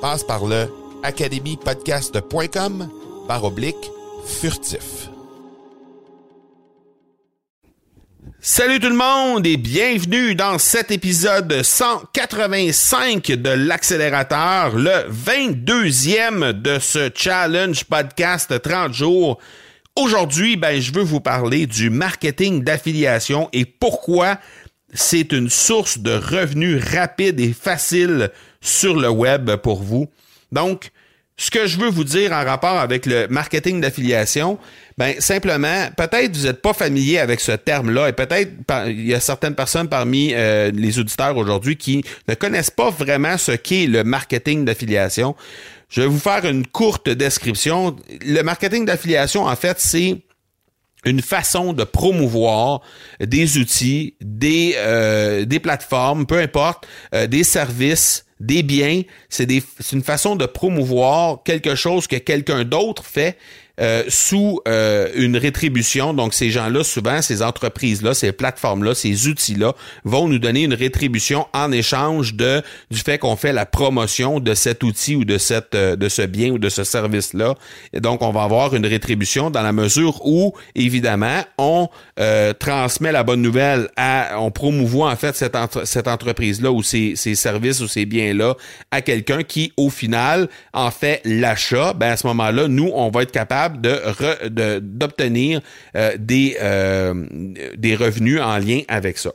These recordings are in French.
Passe par le academypodcast.com par oblique furtif. Salut tout le monde et bienvenue dans cet épisode 185 de l'accélérateur, le 22e de ce challenge podcast 30 jours. Aujourd'hui, ben, je veux vous parler du marketing d'affiliation et pourquoi c'est une source de revenus rapide et facile sur le web pour vous. Donc, ce que je veux vous dire en rapport avec le marketing d'affiliation, ben simplement, peut-être vous n'êtes pas familier avec ce terme-là et peut-être il y a certaines personnes parmi euh, les auditeurs aujourd'hui qui ne connaissent pas vraiment ce qu'est le marketing d'affiliation. Je vais vous faire une courte description. Le marketing d'affiliation, en fait, c'est une façon de promouvoir des outils, des, euh, des plateformes, peu importe, euh, des services, des biens. C'est une façon de promouvoir quelque chose que quelqu'un d'autre fait euh, sous euh, une rétribution. Donc, ces gens-là, souvent, ces entreprises-là, ces plateformes-là, ces outils-là, vont nous donner une rétribution en échange de du fait qu'on fait la promotion de cet outil ou de cette euh, de ce bien ou de ce service-là. Donc, on va avoir une rétribution dans la mesure où, évidemment, on transmet la bonne nouvelle à, on promouvoit en fait cette, cette entreprise-là ou ces, ces services ou ces biens-là à quelqu'un qui, au final, en fait l'achat. Ben à ce moment-là, nous, on va être capable d'obtenir euh, des, euh, des revenus en lien avec ça.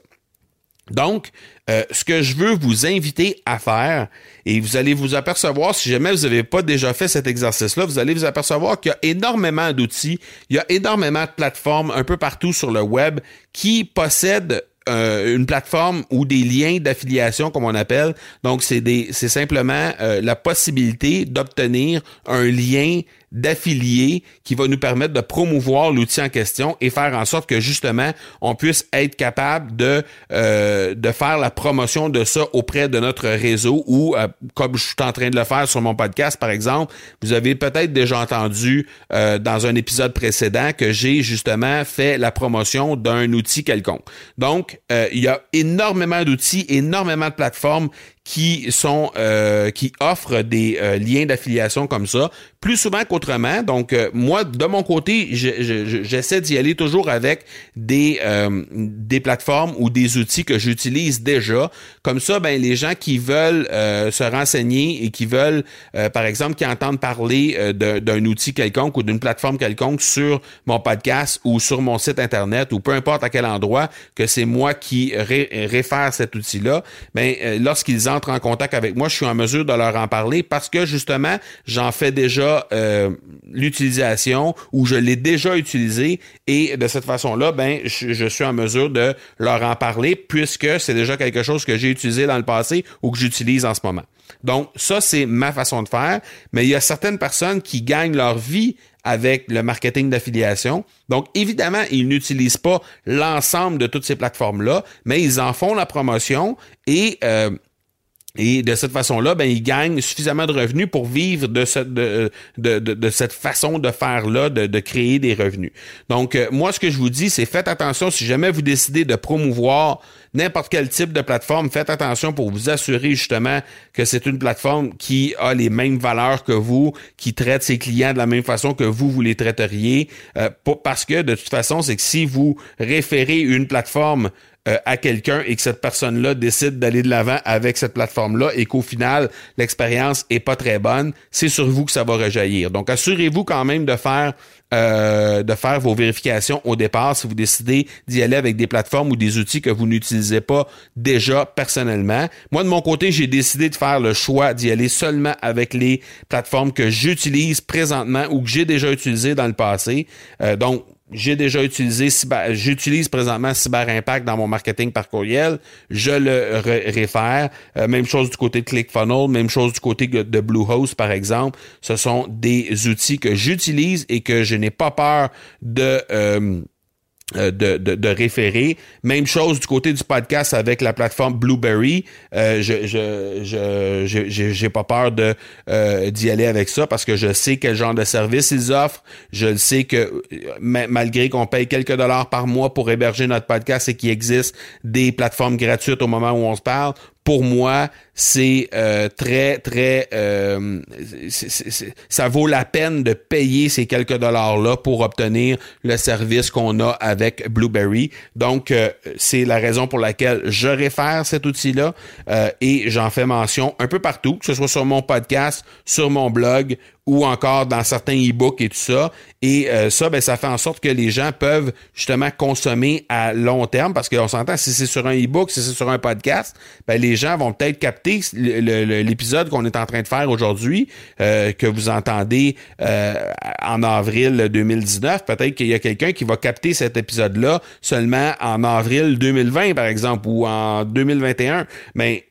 Donc, euh, ce que je veux vous inviter à faire, et vous allez vous apercevoir, si jamais vous n'avez pas déjà fait cet exercice-là, vous allez vous apercevoir qu'il y a énormément d'outils, il y a énormément de plateformes un peu partout sur le web qui possèdent une plateforme ou des liens d'affiliation comme on appelle. Donc c'est c'est simplement la possibilité d'obtenir un lien d'affiliés qui va nous permettre de promouvoir l'outil en question et faire en sorte que justement on puisse être capable de euh, de faire la promotion de ça auprès de notre réseau ou euh, comme je suis en train de le faire sur mon podcast par exemple vous avez peut-être déjà entendu euh, dans un épisode précédent que j'ai justement fait la promotion d'un outil quelconque. Donc il y a énormément d'outils énormément de plateformes qui sont euh, qui offrent des euh, liens d'affiliation comme ça plus souvent qu'autrement. Donc euh, moi de mon côté, j'essaie d'y aller toujours avec des des plateformes ou des outils que j'utilise déjà. Comme ça, ben les gens qui veulent se renseigner et qui veulent, par exemple, qui entendent parler d'un outil quelconque ou d'une plateforme quelconque sur mon podcast ou sur mon site internet ou peu importe à quel endroit que c'est moi qui réfère cet outil-là, ben lorsqu'ils en contact avec moi, je suis en mesure de leur en parler parce que justement, j'en fais déjà euh, l'utilisation ou je l'ai déjà utilisé et de cette façon-là, ben, je, suis en mesure de leur en parler puisque c'est déjà quelque chose que j'ai utilisé dans le passé ou que j'utilise en ce moment. Donc, ça, c'est ma façon de faire, mais il y a certaines personnes qui gagnent leur vie avec le marketing d'affiliation. Donc, évidemment, ils n'utilisent pas l'ensemble de toutes ces plateformes-là, mais ils en font la promotion et euh, Et de cette façon-là, ben, ils gagnent suffisamment de revenus pour vivre de, cette de, de, de, cette façon de faire-là, de, de, créer des revenus. Donc, euh, moi, ce que je vous dis, c'est faites attention si jamais vous décidez de promouvoir n'importe quel type de plateforme, faites attention pour vous assurer justement que c'est une plateforme qui a les mêmes valeurs que vous, qui traite ses clients de la même façon que vous, vous les traiteriez. Euh, parce que de toute façon, c'est que si vous référez une plateforme euh, à quelqu'un et que cette personne-là décide d'aller de l'avant avec cette plateforme-là et qu'au final, l'expérience est pas très bonne, c'est sur vous que ça va rejaillir. Donc, assurez-vous quand même de faire euh, de faire vos vérifications au départ si vous décidez d'y aller avec des plateformes ou des outils que vous n'utilisez pas déjà personnellement. Moi, de mon côté, j'ai décidé de faire le choix d'y aller seulement avec les plateformes que j'utilise présentement ou que j'ai déjà utilisées dans le passé. Euh, donc, j'ai déjà utilisé j'utilise présentement Cyber Impact dans mon marketing par courriel. Je le réfère. Euh, même chose du côté de ClickFunnels, même chose du côté de Bluehost par exemple. Ce sont des outils que j'utilise et que je n'ai pas peur de euh, de, de, de, référer. Même chose du côté du podcast avec la plateforme Blueberry. Euh, je je je j'ai pas peur de euh, d'y aller avec ça parce que je sais quel genre de service ils offrent. Je sais que malgré qu'on paye quelques dollars par mois pour héberger notre podcast et qu'il existe des plateformes gratuites au moment où on se parle, pour moi, c'est euh, très, très... Euh, ça vaut la peine de payer ces quelques dollars-là pour obtenir le service qu'on a avec Blueberry. Donc, euh, c'est la raison pour laquelle je réfère cet outil-là et j'en fais mention un peu partout, que ce soit sur mon podcast, sur mon blog ou encore dans certains e-books et tout ça. Et euh, ça, ben, ça fait en sorte que les gens peuvent justement consommer à long terme parce qu'on s'entend, si c'est sur un e-book, si c'est sur un podcast, ben, les gens vont peut-être capter l'épisode qu'on est en train de faire aujourd'hui, euh, que vous entendez euh, en avril 2019. Peut-être qu'il y a quelqu'un qui va capter cet épisode-là seulement en avril 2020, par exemple, ou en 2021. Mais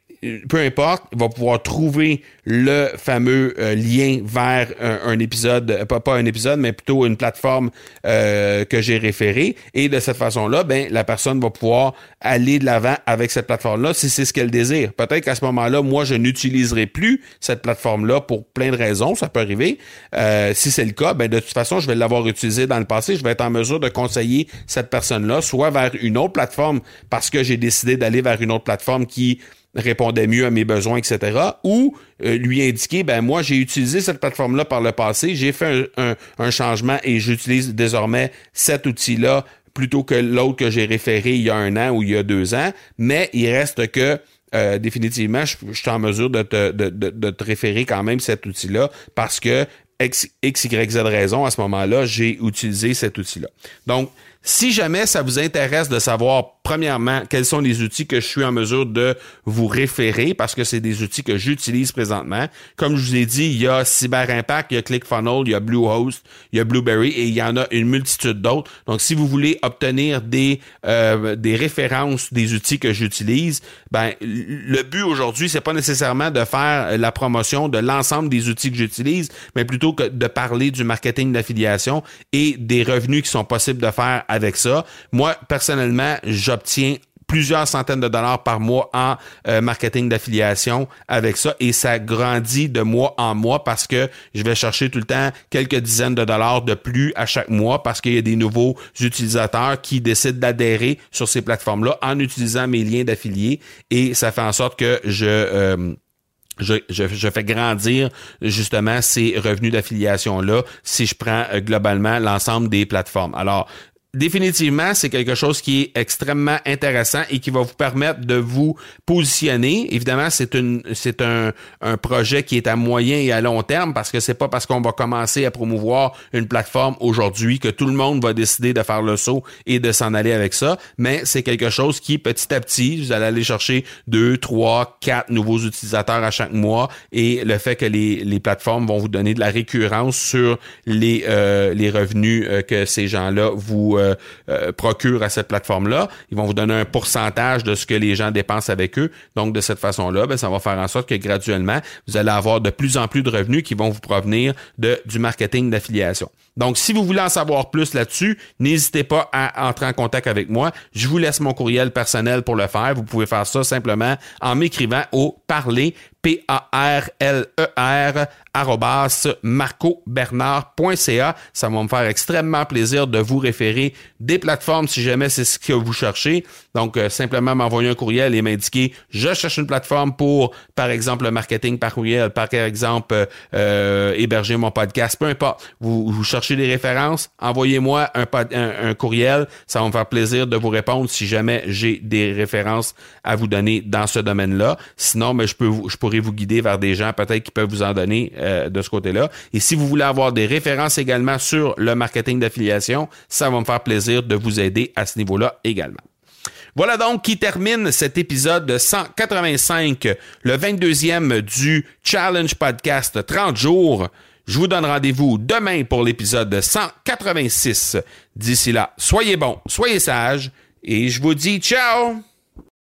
peu importe, va pouvoir trouver le fameux euh, lien vers un, épisode, euh, pas, pas, un épisode, mais plutôt une plateforme euh, que j'ai référée. Et de cette façon-là, ben, la personne va pouvoir aller de l'avant avec cette plateforme-là si c'est ce qu'elle désire. Peut-être qu'à ce moment-là, moi, je n'utiliserai plus cette plateforme-là pour plein de raisons, ça peut arriver. si c'est le cas, ben, de toute façon, je vais l'avoir utilisé dans le passé. Je vais être en mesure de conseiller cette personne-là, soit vers une autre plateforme parce que j'ai décidé d'aller vers une autre plateforme qui répondait mieux à mes besoins, etc. Ou euh, lui indiquer, ben moi, j'ai utilisé cette plateforme-là par le passé, j'ai fait un, changement et j'utilise désormais cet outil-là plutôt que l'autre que j'ai référé il y a un an ou il y a deux ans. Mais il reste que euh, définitivement, je, suis en mesure de te, de, de te référer quand même cet outil-là parce que X, Y, Z raison, à ce moment-là, j'ai utilisé cet outil-là. Donc, si jamais ça vous intéresse de savoir, premièrement, quels sont les outils que je suis en mesure de vous référer, parce que c'est des outils que j'utilise présentement. Comme je vous ai dit, il y a Cyber Impact, il y a ClickFunnels, il y a Bluehost, il y a Blueberry et il y en a une multitude d'autres. Donc, si vous voulez obtenir des, euh, des références des outils que j'utilise, ben, le but aujourd'hui, c'est pas nécessairement de faire la promotion de l'ensemble des outils que j'utilise, mais plutôt que de parler du marketing d'affiliation et des revenus qui sont possibles de faire avec ça. Moi, personnellement, j'obtiens plusieurs centaines de dollars par mois en euh, marketing d'affiliation avec ça et ça grandit de mois en mois parce que je vais chercher tout le temps quelques dizaines de dollars de plus à chaque mois parce qu'il y a des nouveaux utilisateurs qui décident d'adhérer sur ces plateformes-là en utilisant mes liens d'affiliés et ça fait en sorte que je euh, je, je, fais grandir justement ces revenus d'affiliation-là si je prends euh, globalement l'ensemble des plateformes. Alors, définitivement, c'est quelque chose qui est extrêmement intéressant et qui va vous permettre de vous positionner. Évidemment, c'est une c'est un, un projet qui est à moyen et à long terme parce que c'est pas parce qu'on va commencer à promouvoir une plateforme aujourd'hui que tout le monde va décider de faire le saut et de s'en aller avec ça, mais c'est quelque chose qui petit à petit, vous allez aller chercher deux, trois, quatre nouveaux utilisateurs à chaque mois et le fait que les, les plateformes vont vous donner de la récurrence sur les euh, les revenus euh, que ces gens-là vous euh, euh, procure à cette plateforme-là. Ils vont vous donner un pourcentage de ce que les gens dépensent avec eux. Donc, de cette façon-là, ben, ça va faire en sorte que graduellement, vous allez avoir de plus en plus de revenus qui vont vous provenir de, du marketing d'affiliation. Donc, si vous voulez en savoir plus là-dessus, n'hésitez pas à entrer en contact avec moi. Je vous laisse mon courriel personnel pour le faire. Vous pouvez faire ça simplement en m'écrivant au parler P-A-R-L-E-R, marcobernard.ca. Ça va me faire extrêmement plaisir de vous référer des plateformes si jamais c'est ce que vous cherchez. Donc, euh, simplement m'envoyer un courriel et m'indiquer, je cherche une plateforme pour, par exemple, le marketing par courriel, par exemple, euh, héberger mon podcast, peu importe. Vous, vous cherchez des références, envoyez-moi un, un, courriel. Ça va me faire plaisir de vous répondre si jamais j'ai des références à vous donner dans ce domaine-là. Sinon, mais je peux je pourrais vous guider vers des gens peut-être qui peuvent vous en donner euh, de ce côté-là. Et si vous voulez avoir des références également sur le marketing d'affiliation, ça va me faire plaisir de vous aider à ce niveau-là également. Voilà donc qui termine cet épisode 185, le 22e du Challenge Podcast 30 jours. Je vous donne rendez-vous demain pour l'épisode 186. D'ici là, soyez bons, soyez sages et je vous dis ciao